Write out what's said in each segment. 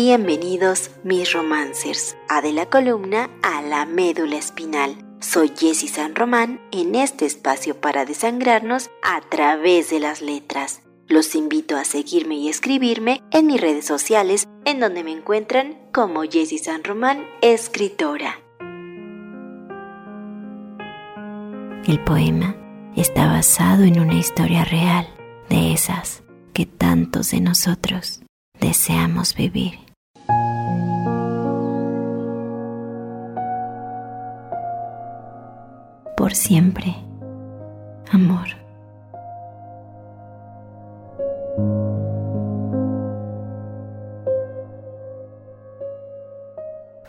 Bienvenidos mis romancers a de la columna a la médula espinal. Soy Jessie San Román en este espacio para desangrarnos a través de las letras. Los invito a seguirme y escribirme en mis redes sociales en donde me encuentran como Jessie San Román, escritora. El poema está basado en una historia real de esas que tantos de nosotros deseamos vivir. Por siempre, amor.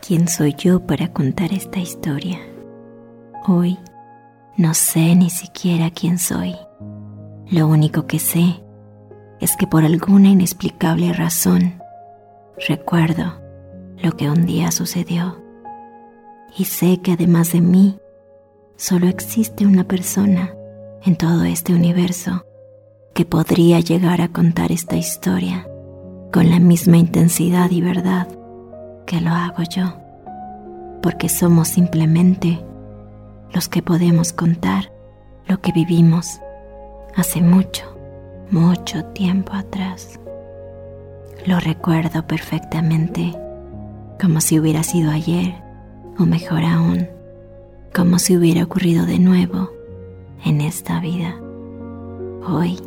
¿Quién soy yo para contar esta historia? Hoy no sé ni siquiera quién soy. Lo único que sé es que por alguna inexplicable razón recuerdo lo que un día sucedió y sé que además de mí solo existe una persona en todo este universo que podría llegar a contar esta historia con la misma intensidad y verdad que lo hago yo, porque somos simplemente los que podemos contar lo que vivimos hace mucho, mucho tiempo atrás. Lo recuerdo perfectamente, como si hubiera sido ayer, o mejor aún, como si hubiera ocurrido de nuevo en esta vida. Hoy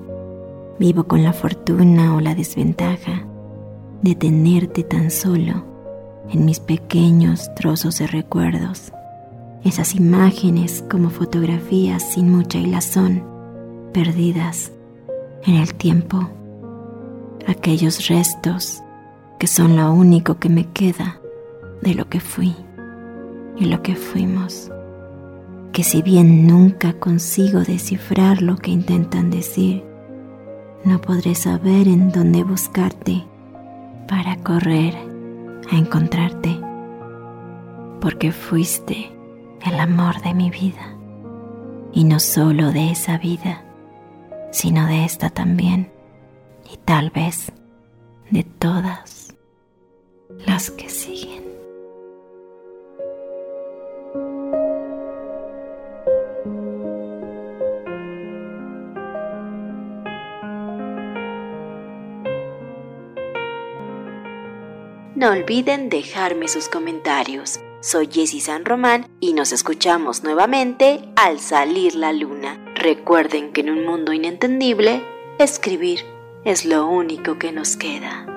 vivo con la fortuna o la desventaja de tenerte tan solo en mis pequeños trozos de recuerdos, esas imágenes como fotografías sin mucha hilazón perdidas en el tiempo, aquellos restos que son lo único que me queda de lo que fui y lo que fuimos, que si bien nunca consigo descifrar lo que intentan decir, no podré saber en dónde buscarte para correr a encontrarte, porque fuiste el amor de mi vida, y no solo de esa vida, sino de esta también, y tal vez de todas las que siguen. No olviden dejarme sus comentarios. Soy Jessie San Román y nos escuchamos nuevamente al salir la luna. Recuerden que en un mundo inentendible, escribir es lo único que nos queda.